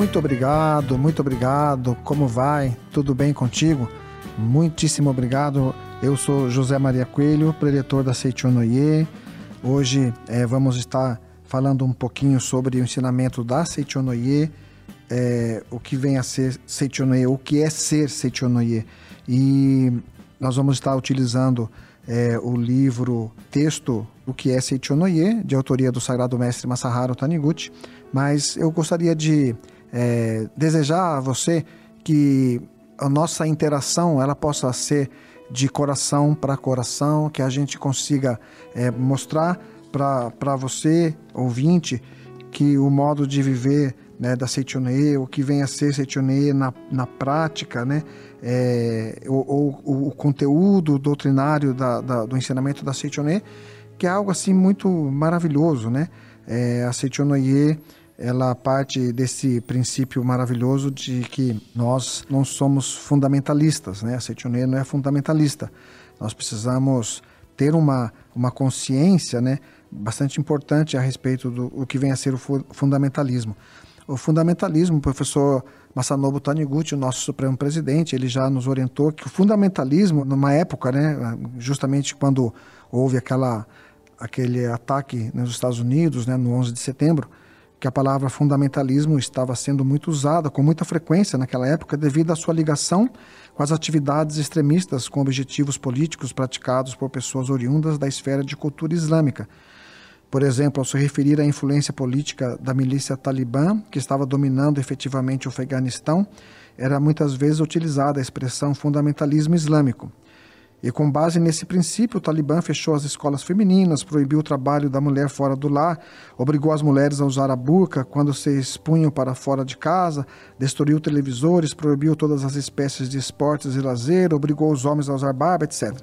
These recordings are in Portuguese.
Muito obrigado, muito obrigado. Como vai? Tudo bem contigo? Muitíssimo obrigado. Eu sou José Maria Coelho, preletor da Seichonoye. Hoje é, vamos estar falando um pouquinho sobre o ensinamento da Seichonoye, é, o que vem a ser Seichonoye, o que é ser Seichonoye. E nós vamos estar utilizando é, o livro texto O que é Seichonoye, de autoria do Sagrado Mestre Masaharu Taniguchi. Mas eu gostaria de é, desejar a você que a nossa interação ela possa ser de coração para coração, que a gente consiga é, mostrar para você, ouvinte, que o modo de viver né, da Seitonei, o que vem a ser Seitonei na, na prática, né, é, ou, o conteúdo doutrinário da, da, do ensinamento da Seitonei, que é algo assim muito maravilhoso, né? É, a Seitonei ela parte desse princípio maravilhoso de que nós não somos fundamentalistas, né? A Seitonei não é fundamentalista. Nós precisamos ter uma, uma consciência, né, bastante importante a respeito do o que vem a ser o fundamentalismo. O fundamentalismo, o professor Masanobu Taniguchi, o nosso Supremo Presidente, ele já nos orientou que o fundamentalismo, numa época, né, justamente quando houve aquela, aquele ataque nos Estados Unidos, né, no 11 de setembro, que a palavra fundamentalismo estava sendo muito usada com muita frequência naquela época devido à sua ligação com as atividades extremistas com objetivos políticos praticados por pessoas oriundas da esfera de cultura islâmica. Por exemplo, ao se referir à influência política da milícia talibã, que estava dominando efetivamente o Afeganistão, era muitas vezes utilizada a expressão fundamentalismo islâmico. E com base nesse princípio, o Talibã fechou as escolas femininas, proibiu o trabalho da mulher fora do lar, obrigou as mulheres a usar a burca quando se expunham para fora de casa, destruiu televisores, proibiu todas as espécies de esportes e lazer, obrigou os homens a usar barba, etc.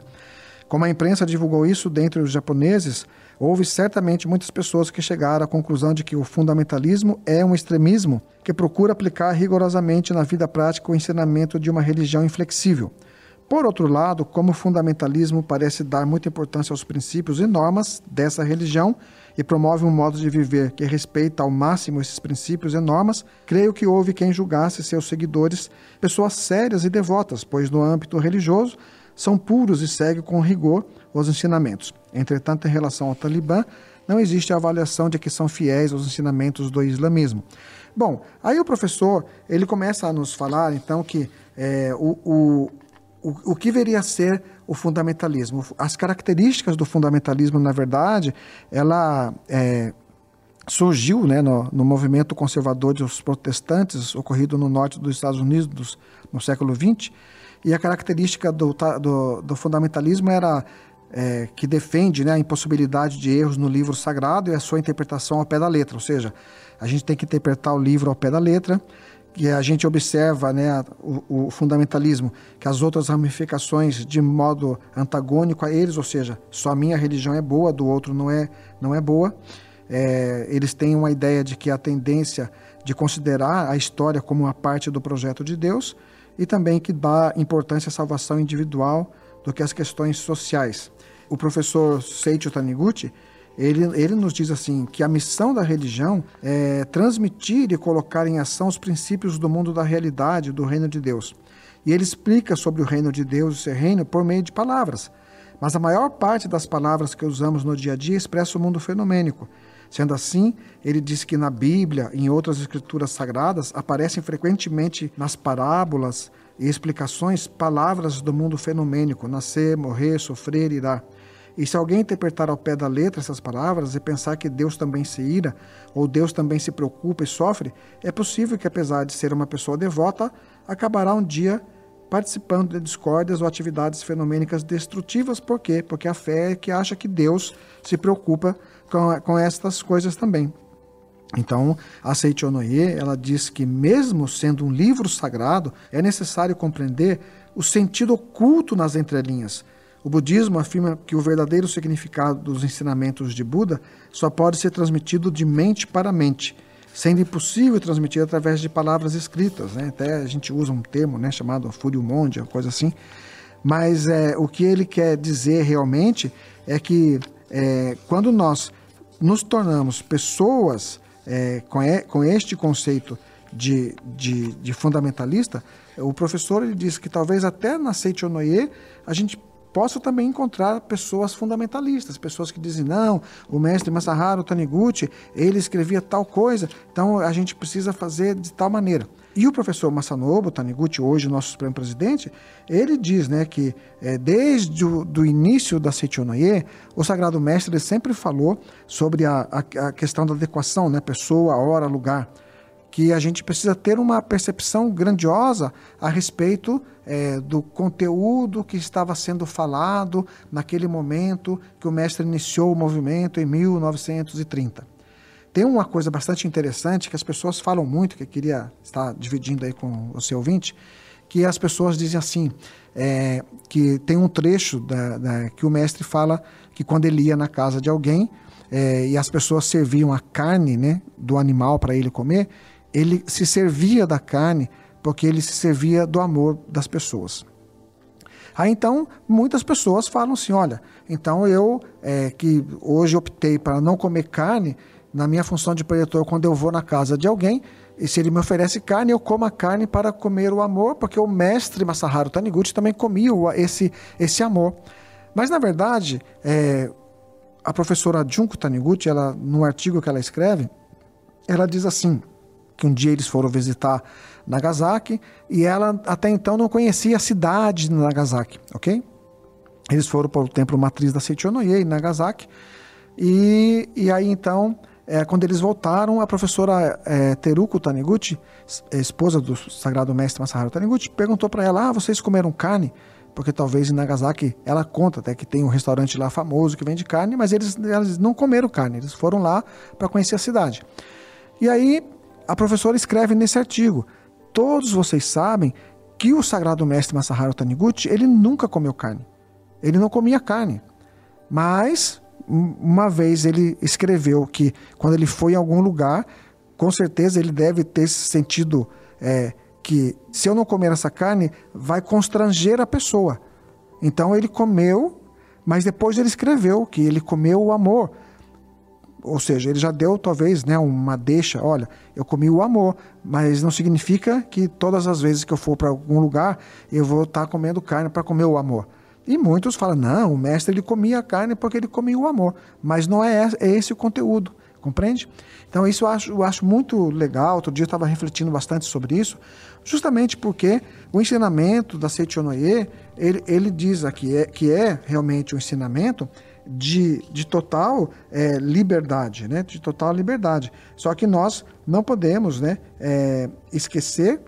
Como a imprensa divulgou isso dentre os japoneses, houve certamente muitas pessoas que chegaram à conclusão de que o fundamentalismo é um extremismo que procura aplicar rigorosamente na vida prática o ensinamento de uma religião inflexível. Por outro lado, como o fundamentalismo parece dar muita importância aos princípios e normas dessa religião e promove um modo de viver que respeita ao máximo esses princípios e normas, creio que houve quem julgasse seus seguidores pessoas sérias e devotas, pois no âmbito religioso são puros e seguem com rigor os ensinamentos. Entretanto, em relação ao Talibã, não existe avaliação de que são fiéis aos ensinamentos do islamismo. Bom, aí o professor ele começa a nos falar então que é, o, o o, o que viria a ser o fundamentalismo. As características do fundamentalismo, na verdade, ela é, surgiu né, no, no, movimento conservador dos protestantes, ocorrido no norte dos Estados Unidos no século XX, e a característica do, do, do fundamentalismo era é, que defende né, a impossibilidade de erros no livro sagrado e a sua interpretação ao pé da letra, ou seja, a gente tem que interpretar o livro ao pé da letra, que a gente observa né, o, o, fundamentalismo, que as outras ramificações de modo antagônico a eles, ou seja, só a minha religião é boa, do outro não é, não é boa. É, eles têm uma ideia de que a tendência de considerar a história como uma parte do projeto de Deus e também que dá importância à salvação individual do que às questões sociais. O professor Seiichi Taniguchi ele, ele nos diz assim que a missão da religião é transmitir e colocar em ação os princípios do mundo da realidade, do reino de Deus. E ele explica sobre o reino de Deus e seu reino por meio de palavras. Mas a maior parte das palavras que usamos no dia a dia expressa o mundo fenomênico. Sendo assim, ele diz que na Bíblia e em outras escrituras sagradas aparecem frequentemente nas parábolas e explicações palavras do mundo fenomênico: nascer, morrer, sofrer, irá. E se alguém interpretar ao pé da letra essas palavras e pensar que Deus também se ira, ou Deus também se preocupa e sofre, é possível que, apesar de ser uma pessoa devota, acabará um dia participando de discórdias ou atividades fenomênicas destrutivas. Por quê? Porque a fé é que acha que Deus se preocupa com, com estas coisas também. Então, a Seichonoye, ela diz que mesmo sendo um livro sagrado, é necessário compreender o sentido oculto nas entrelinhas, o budismo afirma que o verdadeiro significado dos ensinamentos de Buda só pode ser transmitido de mente para mente, sendo impossível transmitir através de palavras escritas. Né? Até a gente usa um termo né, chamado Furiumondia, coisa assim. Mas é, o que ele quer dizer realmente é que é, quando nós nos tornamos pessoas é, com, com este conceito de, de, de fundamentalista, o professor ele diz que talvez até na Seichonoye a gente possa também encontrar pessoas fundamentalistas, pessoas que dizem, não, o mestre Masaharu Taniguchi, ele escrevia tal coisa, então a gente precisa fazer de tal maneira. E o professor Masanobu Taniguchi, hoje nosso Supremo Presidente, ele diz né, que é, desde o do início da Seichonoye, o Sagrado Mestre sempre falou sobre a, a, a questão da adequação, né, pessoa, hora, lugar que a gente precisa ter uma percepção grandiosa a respeito é, do conteúdo que estava sendo falado naquele momento que o mestre iniciou o movimento em 1930. Tem uma coisa bastante interessante que as pessoas falam muito, que eu queria estar dividindo aí com o seu ouvinte, que as pessoas dizem assim, é, que tem um trecho da, da, que o mestre fala que quando ele ia na casa de alguém é, e as pessoas serviam a carne né, do animal para ele comer, ele se servia da carne porque ele se servia do amor das pessoas. Aí então muitas pessoas falam assim: olha, então eu é, que hoje optei para não comer carne, na minha função de preletor, quando eu vou na casa de alguém, e se ele me oferece carne, eu como a carne para comer o amor, porque o mestre Masaharu Taniguchi também comia esse, esse amor. Mas na verdade, é, a professora Junko Taniguchi, ela, no artigo que ela escreve, ela diz assim: que um dia eles foram visitar Nagasaki e ela até então não conhecia a cidade de Nagasaki, ok? Eles foram para o templo matriz da Seichonoye em Nagasaki e, e aí então, é, quando eles voltaram, a professora é, Teruko Taniguchi, esposa do sagrado mestre Masaharu Taniguchi, perguntou para ela, ah, vocês comeram carne? Porque talvez em Nagasaki, ela conta até que tem um restaurante lá famoso que vende carne, mas eles, eles não comeram carne, eles foram lá para conhecer a cidade. E aí a professora escreve nesse artigo: todos vocês sabem que o sagrado mestre Masaharu Taniguchi ele nunca comeu carne. Ele não comia carne. Mas uma vez ele escreveu que quando ele foi em algum lugar, com certeza ele deve ter sentido é, que se eu não comer essa carne, vai constranger a pessoa. Então ele comeu, mas depois ele escreveu que ele comeu o amor ou seja, ele já deu talvez né, uma deixa, olha, eu comi o amor, mas não significa que todas as vezes que eu for para algum lugar eu vou estar tá comendo carne para comer o amor. E muitos falam, não, o mestre ele comia carne porque ele comia o amor, mas não é, é esse o conteúdo, compreende? Então isso eu acho, eu acho muito legal, outro dia eu estava refletindo bastante sobre isso, justamente porque o ensinamento da Seichonoye, ele, ele diz aqui é, que é realmente um ensinamento de, de total é, liberdade, né? de total liberdade. Só que nós não podemos né, é, esquecer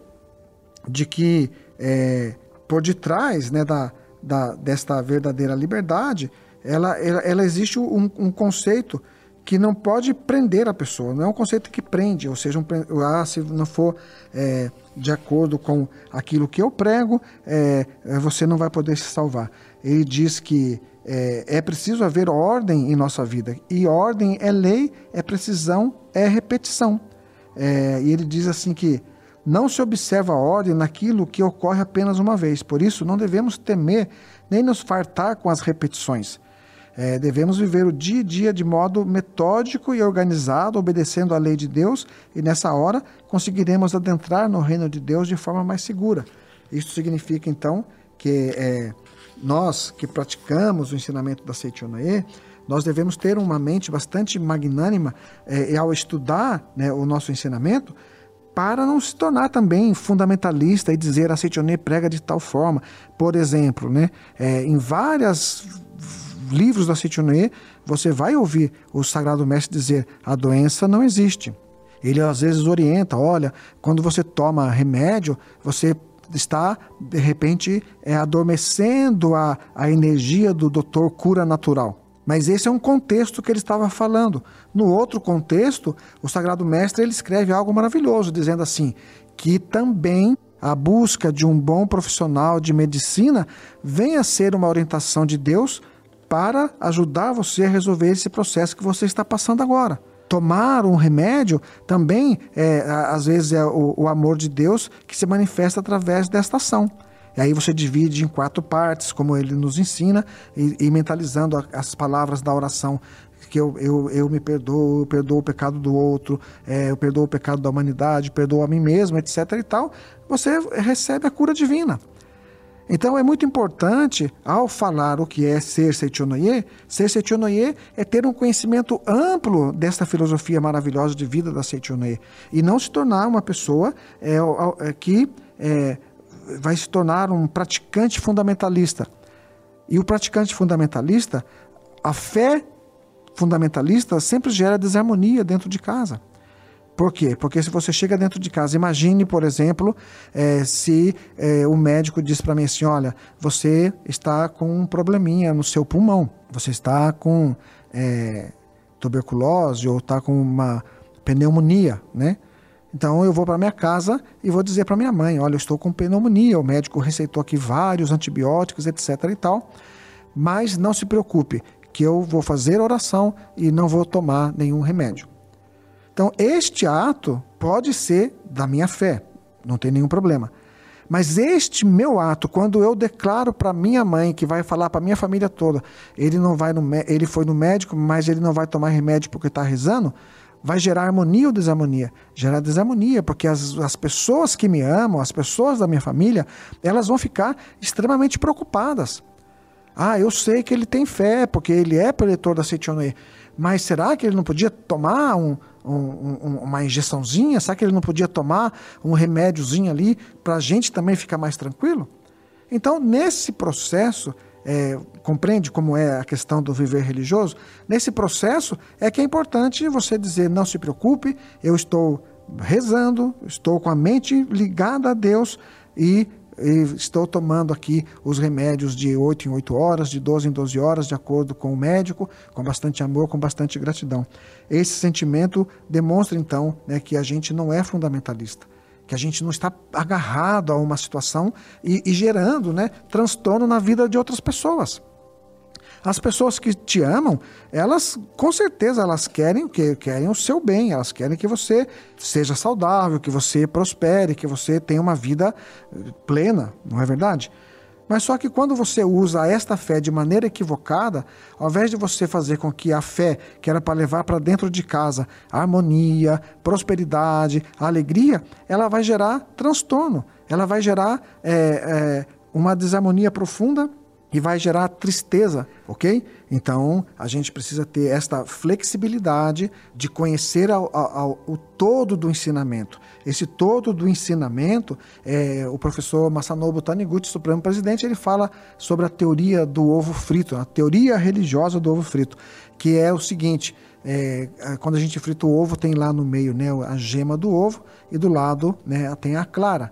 de que é, por detrás né, da, da, desta verdadeira liberdade, ela, ela, ela existe um, um, conceito que não pode prender a pessoa, não é um conceito que prende, ou seja, um, ah, se não for é, de acordo com aquilo que eu prego, é, você não vai poder se salvar. Ele diz que é, é preciso haver ordem em nossa vida. E ordem é lei, é precisão, é repetição. É, e ele diz assim que não se observa a ordem naquilo que ocorre apenas uma vez. Por isso, não devemos temer nem nos fartar com as repetições. É, devemos viver o dia a dia de modo metódico e organizado, obedecendo à lei de Deus, e nessa hora conseguiremos adentrar no reino de Deus de forma mais segura. Isso significa, então, que é, nós que praticamos o ensinamento da Seichonae, nós devemos ter uma mente bastante magnânima é, ao estudar né, o nosso ensinamento, para não se tornar também fundamentalista e dizer a Seichonae prega de tal forma. Por exemplo, né, é, em vários livros da Seichonae, você vai ouvir o Sagrado Mestre dizer a doença não existe. Ele às vezes orienta, olha, quando você toma remédio, você está, de repente, é, adormecendo a, a energia do doutor cura natural. Mas esse é um contexto que ele estava falando. No outro contexto, o Sagrado Mestre ele escreve algo maravilhoso, dizendo assim: que também a busca de um bom profissional de medicina venha a ser uma orientação de Deus para ajudar você a resolver esse processo que você está passando agora tomar um remédio também, é, às vezes, é o, o amor de Deus que se manifesta através desta ação. E aí você divide em quatro partes, como ele nos ensina, e, e mentalizando as palavras da oração que eu, eu, eu me perdoo, eu perdoo o pecado do outro, é, eu perdoo o pecado da humanidade, perdoo a mim mesmo, etc. e tal, você recebe a cura divina. Então é muito importante, ao falar o que é ser Seichonoye, ser Seichonoye é ter um conhecimento amplo desta filosofia maravilhosa de vida da Seichonoye e não se tornar uma pessoa é, é, que é, vai se tornar um praticante fundamentalista. E o praticante fundamentalista, a fé fundamentalista sempre gera desarmonia dentro de casa. Por quê? Porque se você chega dentro de casa, imagine, por exemplo, é, se é, o médico diz para mim assim: olha, você está com um probleminha no seu pulmão, você está com é, tuberculose ou está com uma pneumonia, né? Então eu vou para minha casa e vou dizer para minha mãe: olha, eu estou com pneumonia, o médico receitou aqui vários antibióticos, etc. e tal. Mas não se preocupe, que eu vou fazer oração e não vou tomar nenhum remédio. Então, este ato pode ser da minha fé, não tem nenhum problema. Mas este meu ato, quando eu declaro para minha mãe, que vai falar para minha família toda, ele não vai no, ele foi no médico, mas ele não vai tomar remédio porque está rezando, vai gerar harmonia ou desarmonia? Gerar desarmonia, porque as, as pessoas que me amam, as pessoas da minha família, elas vão ficar extremamente preocupadas. Ah, eu sei que ele tem fé, porque ele é preletor da Seichonoe, mas será que ele não podia tomar um, um, um, uma injeçãozinha? Será que ele não podia tomar um remédiozinho ali para a gente também ficar mais tranquilo? Então, nesse processo, é, compreende como é a questão do viver religioso? Nesse processo é que é importante você dizer: não se preocupe, eu estou rezando, estou com a mente ligada a Deus e estou tomando aqui os remédios de 8 em 8 horas, de 12 em 12 horas, de acordo com o médico, com bastante amor, com bastante gratidão. Esse sentimento demonstra então né, que a gente não é fundamentalista, que a gente não está agarrado a uma situação e, e gerando né, transtorno na vida de outras pessoas. As pessoas que te amam, elas com certeza elas querem o que querem o seu bem, elas querem que você seja saudável, que você prospere, que você tenha uma vida eh, plena, não é verdade? Mas só que quando você usa esta fé de maneira equivocada, ao invés de você fazer com que a fé, que era para levar para dentro de casa harmonia, prosperidade, alegria, ela vai gerar transtorno, ela vai gerar é, é, uma desarmonia profunda e vai gerar tristeza, ok? Então a gente precisa ter esta flexibilidade de conhecer ao, ao, o todo do ensinamento. Esse todo do ensinamento, é, o professor Masanobu Taniguchi, Supremo Presidente, ele fala sobre a teoria do ovo frito, a teoria religiosa do ovo frito, que é o seguinte: é, quando a gente frita o ovo, tem lá no meio né, a gema do ovo e do lado né, tem a clara.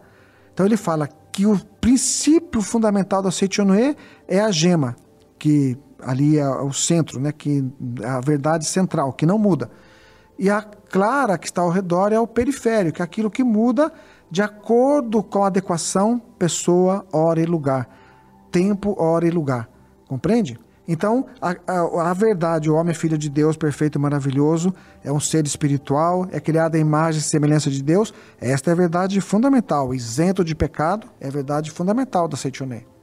Então ele fala que o princípio fundamental da Seichonoe é a gema, que ali é o centro, né, que é a verdade central, que não muda. E a clara que está ao redor é o periférico, é aquilo que muda de acordo com a adequação pessoa, hora e lugar. Tempo, hora e lugar. Compreende? Então, a, a, a, verdade, o homem é filho de Deus, perfeito e maravilhoso, é um ser espiritual, é criado à imagem e semelhança de Deus. Esta é a verdade fundamental, isento de pecado, é a verdade fundamental da Seichoné.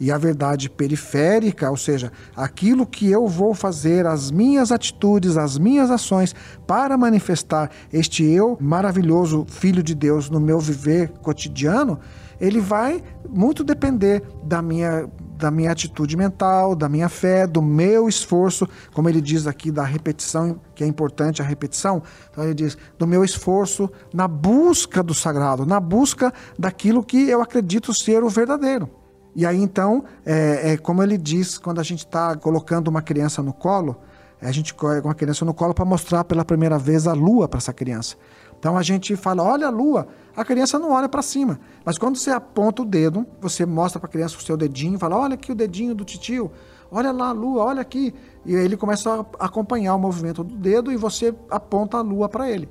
E a verdade periférica, ou seja, aquilo que eu vou fazer, as minhas atitudes, as minhas ações para manifestar este eu maravilhoso, filho de Deus, no meu viver cotidiano, ele vai muito depender da minha da minha atitude mental, da minha fé, do meu esforço, como ele diz aqui da repetição, que é importante a repetição. Então ele diz do meu esforço na busca do sagrado, na busca daquilo que eu acredito ser o verdadeiro. E aí então, é, é como ele diz quando a gente está colocando uma criança no colo, a gente coloca uma criança no colo para mostrar pela primeira vez a lua para essa criança. Então a gente fala, olha a lua, a criança não olha para cima. Mas quando você aponta o dedo, você mostra para a criança o seu dedinho, fala, olha aqui o dedinho do titio, olha lá a lua, olha aqui. E ele começa a acompanhar o movimento do dedo e você aponta a lua para ele.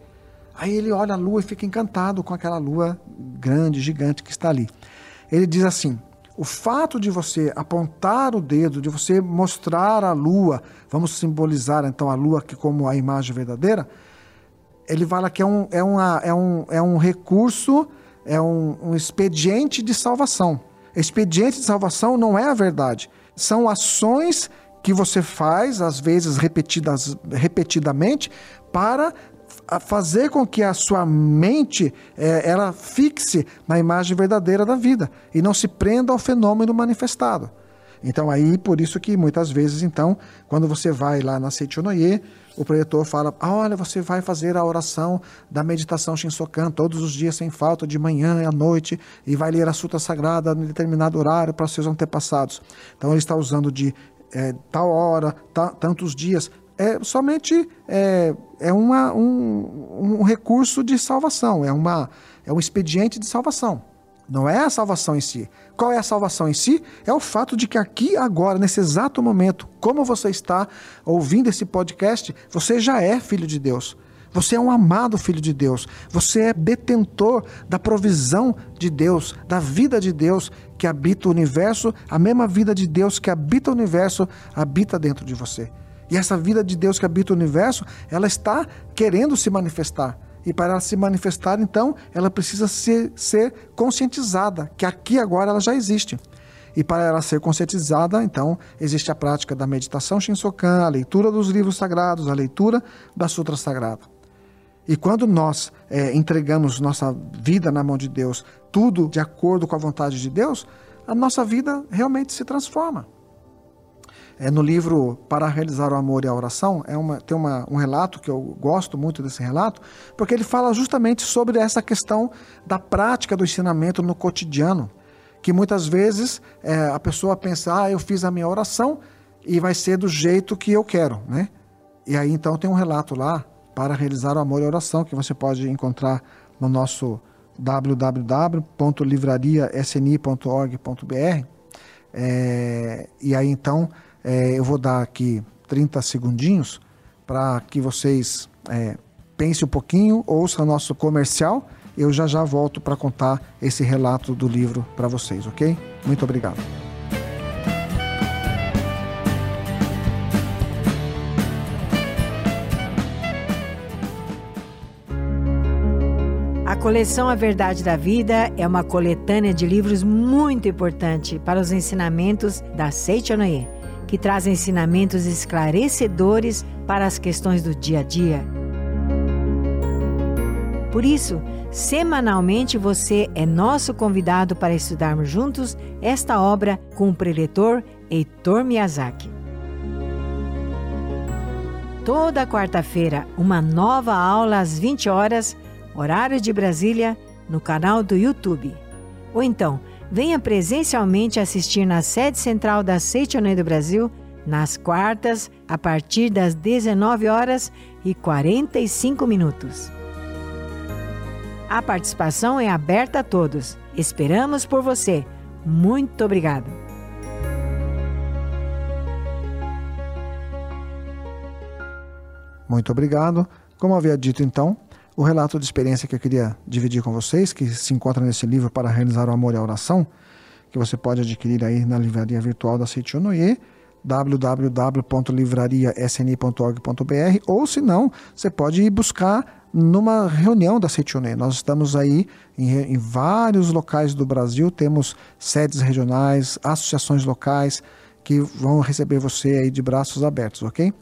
Aí ele olha a lua e fica encantado com aquela lua grande, gigante que está ali. Ele diz assim: o fato de você apontar o dedo, de você mostrar a lua, vamos simbolizar então a lua aqui como a imagem verdadeira, ele fala que é um, é uma, é um, é um recurso, é um, um expediente de salvação. Expediente de salvação não é a verdade. São ações que você faz, às vezes repetidas, repetidamente, para fazer com que a sua mente é, ela fixe na imagem verdadeira da vida e não se prenda ao fenômeno manifestado. Então aí, por isso que muitas vezes, então, quando você vai lá na Seichonoye, o preletor fala, ah, olha, você vai fazer a oração da meditação Shinsokan todos os dias sem falta, de manhã e à noite, e vai ler a Sutra Sagrada em determinado horário para seus antepassados. Então ele está usando de é, tal hora, tantos dias, é somente é, é uma, um, um recurso de salvação, é, uma, é um expediente de salvação. Não é a salvação em si. Qual é a salvação em si? É o fato de que aqui, agora, nesse exato momento, como você está ouvindo esse podcast, você já é filho de Deus. Você é um amado filho de Deus. Você é detentor da provisão de Deus, da vida de Deus que habita o universo. A mesma vida de Deus que habita o universo habita dentro de você. E essa vida de Deus que habita o universo, ela está querendo se manifestar. E para ela se manifestar, então, ela precisa ser, ser conscientizada, que aqui agora ela já existe. E para ela ser conscientizada, então, existe a prática da meditação Shinsokan, a leitura dos livros sagrados, a leitura da Sutra Sagrada. E quando nós é, entregamos nossa vida na mão de Deus, tudo de acordo com a vontade de Deus, a nossa vida realmente se transforma. É, no livro Para Realizar o Amor e a Oração, é uma, tem uma, um relato que eu gosto muito desse relato, porque ele fala justamente sobre essa questão da prática do ensinamento no cotidiano. Que muitas vezes é, a pessoa pensa, ah, eu fiz a minha oração e vai ser do jeito que eu quero, né? E aí então tem um relato lá, Para Realizar o Amor e a Oração, que você pode encontrar no nosso www.livrariasni.org.br. É, e aí então é, eu vou dar aqui 30 segundinhos para que vocês é, pensem um pouquinho, ouçam nosso comercial. Eu já já volto para contar esse relato do livro para vocês, ok? Muito obrigado. A coleção A Verdade da Vida é uma coletânea de livros muito importante para os ensinamentos da Seichonoye que traz ensinamentos esclarecedores para as questões do dia a dia. Por isso, semanalmente você é nosso convidado para estudarmos juntos esta obra com o preletor Heitor Miyazaki. Toda quarta-feira, uma nova aula às 20 horas, horário de Brasília, no canal do YouTube. Ou então, venha presencialmente assistir na sede central da Seitonei do Brasil, nas quartas, a partir das 19 horas e 45 minutos. A participação é aberta a todos. Esperamos por você. Muito obrigado. Muito obrigado. Como havia dito então, o relato de experiência que eu queria dividir com vocês, que se encontra nesse livro para realizar o amor e a oração, que você pode adquirir aí na livraria virtual da Seichonoye, www.livrariasni.org.br ou se não, você pode ir buscar numa reunião da Seichonoye. Nós estamos aí em, em vários locais do Brasil, temos sedes regionais, associações locais que vão receber você aí de braços abertos, ok?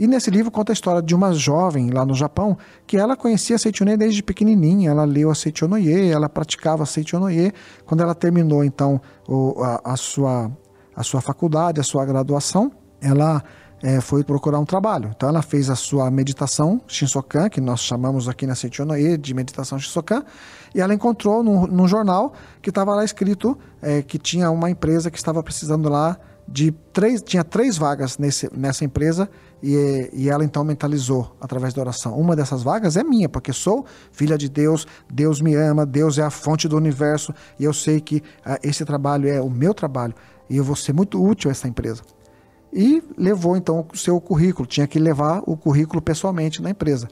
E nesse livro conta a história de uma jovem lá no Japão que ela conhecia Seichonoye desde pequenininha. Ela leu a Seichonoye, ela praticava Seichonoye. Quando ela terminou, então, o, a, a, sua, a sua faculdade, a sua graduação, ela é, foi procurar um trabalho. Então ela fez a sua meditação Shinsokan, que nós chamamos aqui na Seichonoye de meditação Shinsokan, e ela encontrou num, num jornal que estava lá escrito é, que tinha uma empresa que estava precisando lá de três, tinha três vagas nesse, nessa empresa e, e ela então mentalizou através da oração. Uma dessas vagas é minha, porque sou filha de Deus, Deus me ama, Deus é a fonte do universo e eu sei que ah, esse trabalho é o meu trabalho e eu vou ser muito útil a essa empresa. E levou então o seu currículo, tinha que levar o currículo pessoalmente na empresa.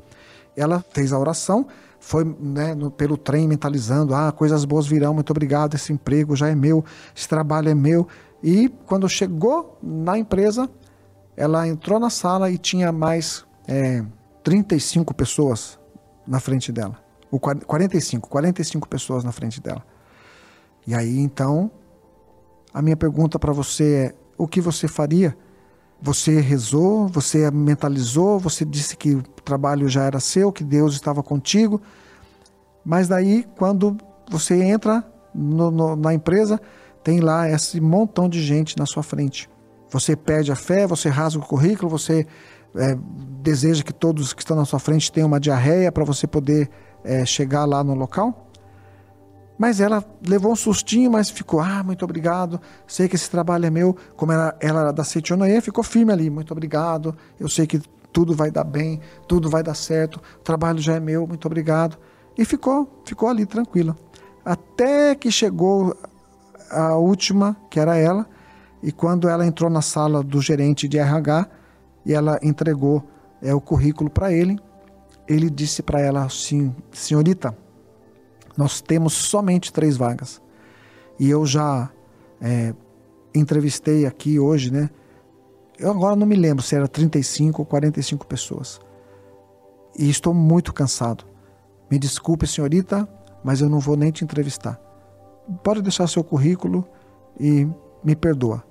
Ela fez a oração, foi né, no, pelo trem mentalizando: ah, coisas boas virão, muito obrigado, esse emprego já é meu, esse trabalho é meu. E quando chegou na empresa, ela entrou na sala e tinha mais é, 35 pessoas na frente dela. O 45, 45 pessoas na frente dela. E aí então, a minha pergunta para você é: o que você faria Você rezou, você mentalizou, você disse que o trabalho já era seu, que Deus estava contigo. Mas daí, quando você entra no, no, na empresa, tem lá esse montão de gente na sua frente. Você perde a fé, você rasga o currículo, você é, deseja que todos que estão na sua frente tenham uma diarreia para você poder é, chegar lá no local? Mas ela levou um sustinho, mas ficou, ah, muito obrigado, sei que esse trabalho é meu. Como ela, ela era da Setionoye, ficou firme ali, muito obrigado, eu sei que tudo vai dar bem, tudo vai dar certo, o trabalho já é meu, muito obrigado. E ficou, ficou ali tranquila. Até que chegou a última, que era ela, e quando ela entrou na sala do gerente de RH e ela entregou é, o currículo para ele, ele disse para ela assim: Senhorita, nós temos somente três vagas. E eu já é, entrevistei aqui hoje, né? Eu agora não me lembro se era 35 ou 45 pessoas. E estou muito cansado. Me desculpe, senhorita, mas eu não vou nem te entrevistar. Pode deixar seu currículo e me perdoa.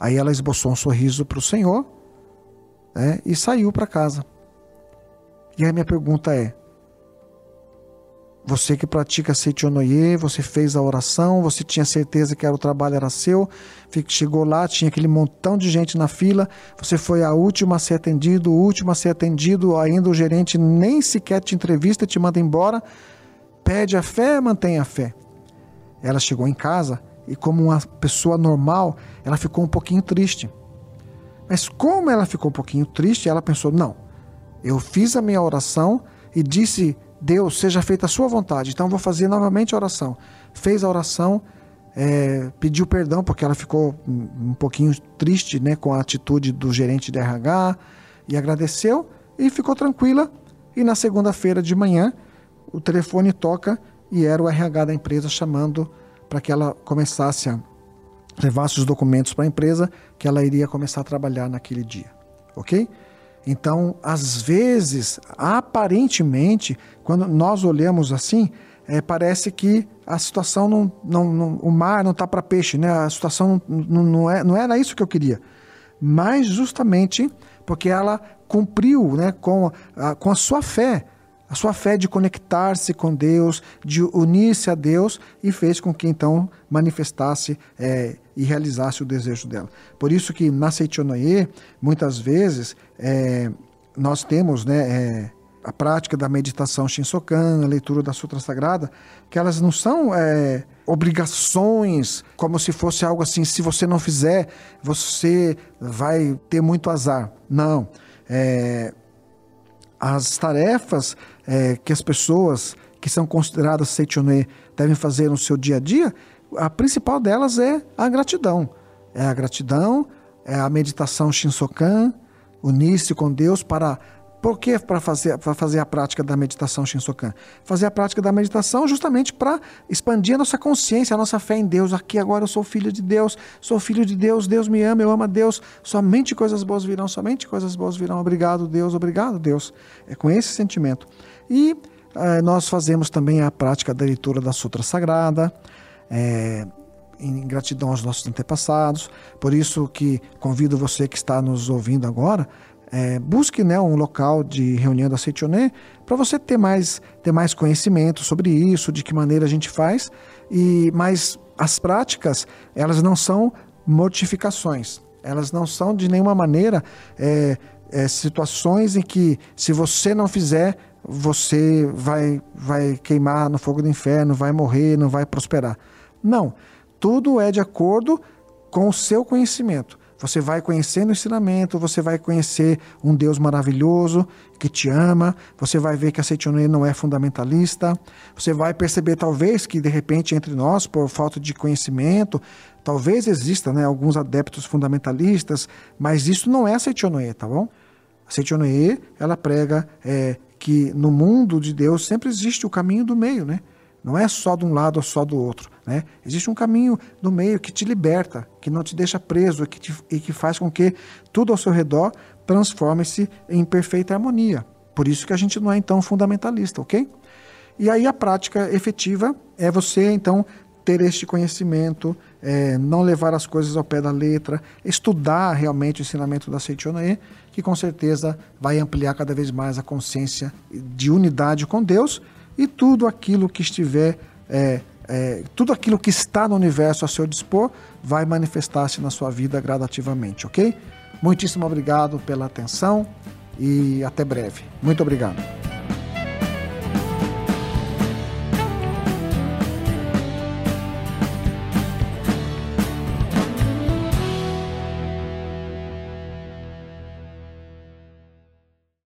Aí ela esboçou um sorriso para o senhor né, e saiu para casa. E aí minha pergunta é: você que pratica Seichonoye, você fez a oração, você tinha certeza que era o trabalho era seu, chegou lá, tinha aquele montão de gente na fila, você foi a última a ser atendido, o último a ser atendido, ainda o gerente nem sequer te entrevista, te manda embora. Pede a fé, mantém a fé. Ela chegou em casa e, como uma pessoa normal, ela ficou um pouquinho triste. Mas como ela ficou um pouquinho triste, ela pensou: não, eu fiz a minha oração e disse Deus, seja feita a sua vontade. Então vou fazer novamente a oração. Fez a oração, é, pediu perdão porque ela ficou um pouquinho triste né, com a atitude do gerente de RH e agradeceu e ficou tranquila. E na segunda-feira de manhã o telefone toca e era o RH da empresa chamando para que ela começasse a levasse os documentos para a empresa que ela iria começar a trabalhar naquele dia, ok? Então, às vezes, aparentemente, quando nós olhamos assim, é, parece que a situação não, não, não o mar não está para peixe, né? A situação não, não, é, não era isso que eu queria. Mas justamente porque ela cumpriu, né, com a, com a sua fé, a sua fé de conectar-se com Deus, de unir-se a Deus e fez com que então manifestasse é, e realizasse o desejo dela. Por isso que na Seichonoye, muitas vezes, é, nós temos né, é, a prática da meditação Shinsokan, a leitura da Sutra Sagrada, que elas não são é, obrigações, como se fosse algo assim, se você não fizer, você vai ter muito azar. Não. É, as tarefas é, que as pessoas que são consideradas Seichone devem fazer no seu dia a dia, a principal delas é a gratidão. É a gratidão, é a meditação Shinsokan, unir-se com Deus para por que para fazer, para fazer a prática da meditação Shinsokan? Fazer a prática da meditação justamente para expandir a nossa consciência, a nossa fé em Deus. Aqui agora eu sou filho de Deus, sou filho de Deus, Deus me ama, eu amo a Deus. Somente coisas boas virão, somente coisas boas virão. Obrigado, Deus, obrigado, Deus. É com esse sentimento. E eh, nós fazemos também a prática da leitura da Sutra Sagrada. É, em gratidão aos nossos antepassados. Por isso que convido você que está nos ouvindo agora é, busque né, um local de reunião da Seichoné para você ter mais, ter mais conhecimento sobre isso, de que maneira a gente faz. E Mas as práticas, elas não são mortificações. Elas não são de nenhuma maneira é, é, situações em que, se você não fizer, você vai, vai queimar no fogo do inferno, vai morrer, não vai prosperar. Não. Tudo é de acordo com o seu conhecimento. Você vai conhecendo o ensinamento, você vai conhecer um Deus maravilhoso que te ama, você vai ver que a Seitonê não é fundamentalista, você vai perceber talvez que de repente entre nós, por falta de conhecimento, talvez exista né, alguns adeptos fundamentalistas, mas isso não é a Seitonê, tá bom? A Seitonê, ela prega é, que no mundo de Deus sempre existe o caminho do meio, né? Não é só de um lado ou só do outro. Né? Existe um caminho no meio que te liberta, que não te deixa preso que, te, e que faz com que tudo ao seu redor transforme-se em perfeita harmonia. Por isso que a gente não é então fundamentalista, ok? E aí a prática efetiva é você então ter este conhecimento, é, não levar as coisas ao pé da letra, estudar realmente o ensinamento da Seichonoye, que com certeza vai ampliar cada vez mais a consciência de unidade com Deus e tudo aquilo que estiver, é, é, tudo aquilo que está no universo a seu dispor vai manifestar-se na sua vida gradativamente, ok? Muitíssimo obrigado pela atenção e até breve. Muito obrigado.